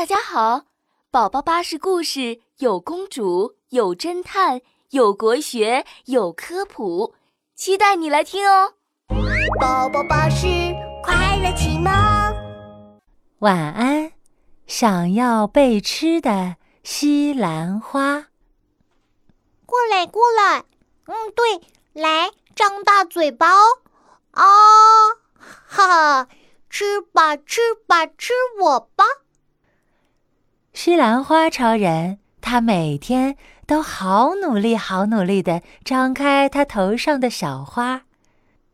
大家好，宝宝巴士故事有公主，有侦探，有国学，有科普，期待你来听哦。宝宝巴士快乐启蒙，晚安。想要被吃的西兰花，过来过来，嗯，对，来张大嘴巴哦，啊，哈哈，吃吧吃吧吃我吧。西兰花超人，他每天都好努力好努力的张开他头上的小花，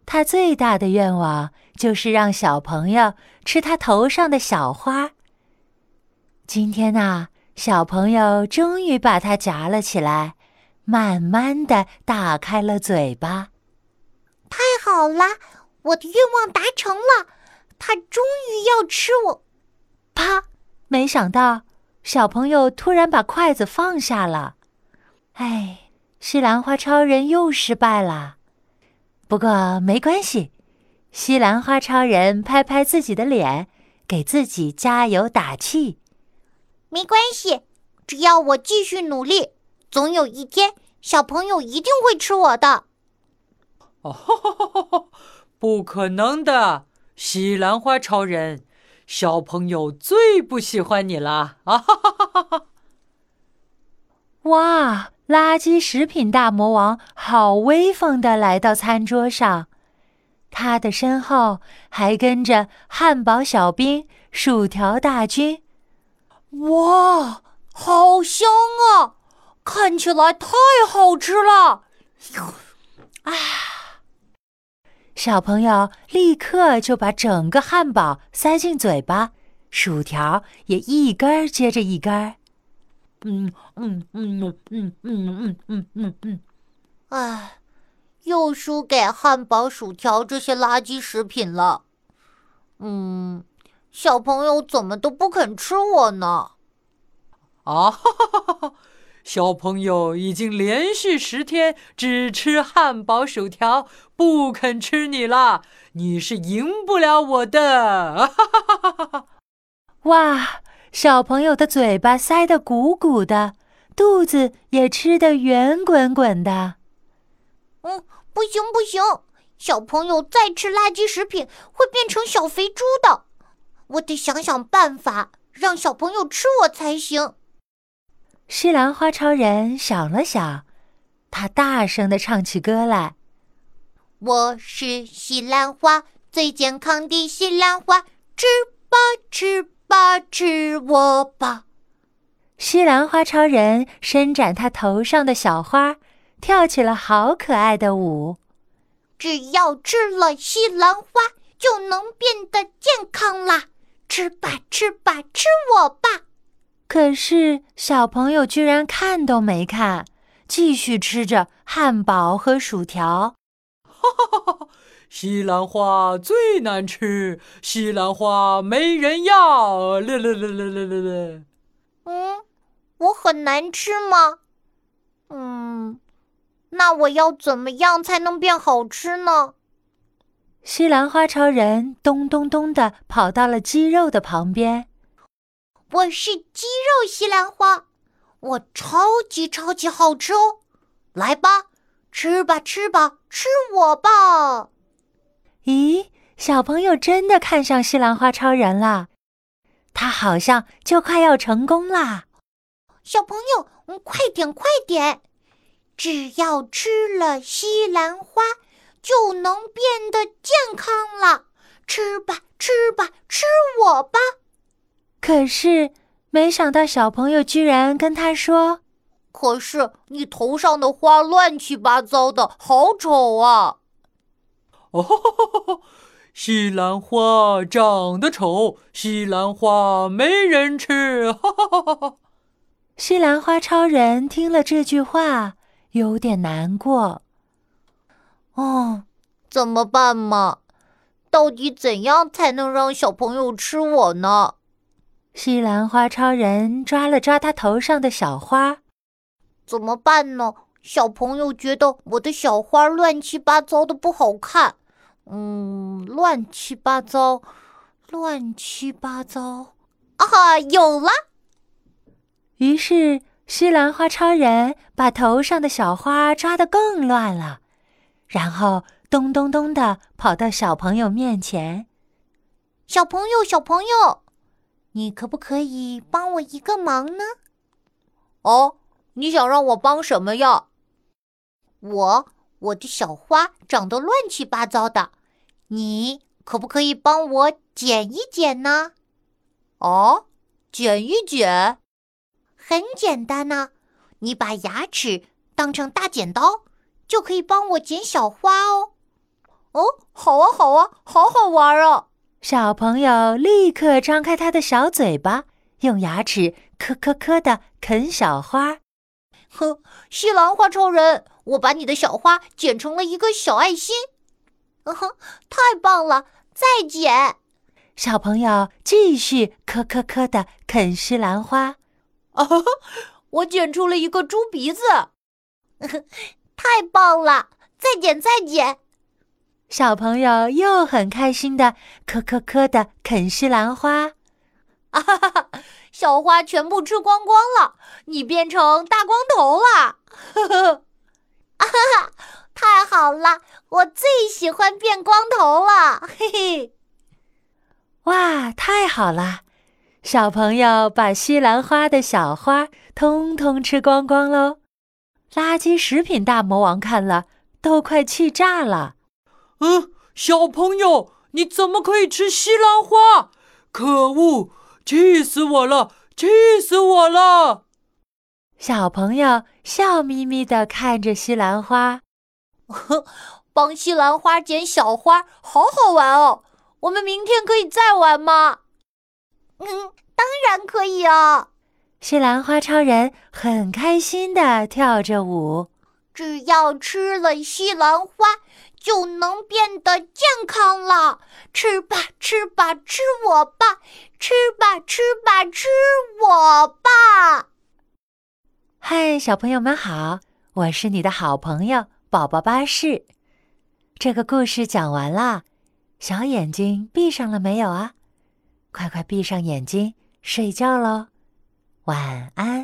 他最大的愿望就是让小朋友吃他头上的小花。今天呢，小朋友终于把它夹了起来，慢慢的打开了嘴巴。太好了，我的愿望达成了，他终于要吃我。啪！没想到小朋友突然把筷子放下了。哎，西兰花超人又失败了。不过没关系，西兰花超人拍拍自己的脸，给自己加油打气。没关系，只要我继续努力，总有一天小朋友一定会吃我的。哦，不可能的，西兰花超人，小朋友最不喜欢你了！啊哈哈哈哈哈！哇，垃圾食品大魔王好威风的来到餐桌上，他的身后还跟着汉堡小兵、薯条大军。哇，好香啊！看起来太好吃了。啊！小朋友立刻就把整个汉堡塞进嘴巴，薯条也一根接着一根。嗯嗯嗯嗯嗯嗯嗯嗯嗯。唉，又输给汉堡、薯条这些垃圾食品了。嗯。小朋友怎么都不肯吃我呢？啊哈哈哈哈！小朋友已经连续十天只吃汉堡、薯条，不肯吃你了。你是赢不了我的！哈哈哈哈哈！哇，小朋友的嘴巴塞得鼓鼓的，肚子也吃得圆滚滚的。嗯，不行不行，小朋友再吃垃圾食品会变成小肥猪的。我得想想办法，让小朋友吃我才行。西兰花超人想了想，他大声的唱起歌来：“我是西兰花，最健康的西兰花，吃吧吃吧吃我吧！”西兰花超人伸展他头上的小花，跳起了好可爱的舞。只要吃了西兰花，就能变得健康啦！吃吧，吃吧，吃我吧！可是小朋友居然看都没看，继续吃着汉堡和薯条。哈哈哈哈！西兰花最难吃，西兰花没人要。了了了了了了了。嗯，我很难吃吗？嗯，那我要怎么样才能变好吃呢？西兰花超人咚咚咚的跑到了鸡肉的旁边。我是鸡肉西兰花，我超级超级好吃哦！来吧，吃吧吃吧吃我吧！咦，小朋友真的看上西兰花超人了，他好像就快要成功啦！小朋友，快点快点！只要吃了西兰花。就能变得健康了，吃吧，吃吧，吃我吧！可是，没想到小朋友居然跟他说：“可是你头上的花乱七八糟的，好丑啊！”哦，西兰花长得丑，西兰花没人吃。哈哈哈哈西兰花超人听了这句话，有点难过。哦，怎么办嘛？到底怎样才能让小朋友吃我呢？西兰花超人抓了抓他头上的小花，怎么办呢？小朋友觉得我的小花乱七八糟的不好看。嗯，乱七八糟，乱七八糟。啊，有了！于是西兰花超人把头上的小花抓得更乱了，然后咚咚咚的跑到小朋友面前。小朋友，小朋友，你可不可以帮我一个忙呢？哦，你想让我帮什么呀？我我的小花长得乱七八糟的，你可不可以帮我剪一剪呢？哦，剪一剪，很简单呢。你把牙齿当成大剪刀，就可以帮我剪小花哦。哦，好啊，好啊，好好玩啊！小朋友立刻张开他的小嘴巴，用牙齿磕磕磕的啃小花。哼，西兰花超人，我把你的小花剪成了一个小爱心。嗯哼，太棒了！再剪。小朋友继续磕磕磕的啃西兰花。啊，我剪出了一个猪鼻子。太棒了！再剪，再剪。小朋友又很开心的磕磕磕的啃西兰花，啊哈哈！小花全部吃光光了，你变成大光头了，呵呵！啊哈哈！太好了，我最喜欢变光头了，嘿嘿！哇，太好了！小朋友把西兰花的小花通通吃光光喽。垃圾食品大魔王看了都快气炸了。嗯，小朋友，你怎么可以吃西兰花？可恶，气死我了，气死我了！小朋友笑眯眯地看着西兰花，帮西兰花捡小花，好好玩哦！我们明天可以再玩吗？嗯，当然可以啊！西兰花超人很开心的跳着舞，只要吃了西兰花。就能变得健康了。吃吧，吃吧，吃我吧！吃吧，吃吧，吃我吧！嗨，小朋友们好，我是你的好朋友宝宝巴士。这个故事讲完啦，小眼睛闭上了没有啊？快快闭上眼睛睡觉喽，晚安。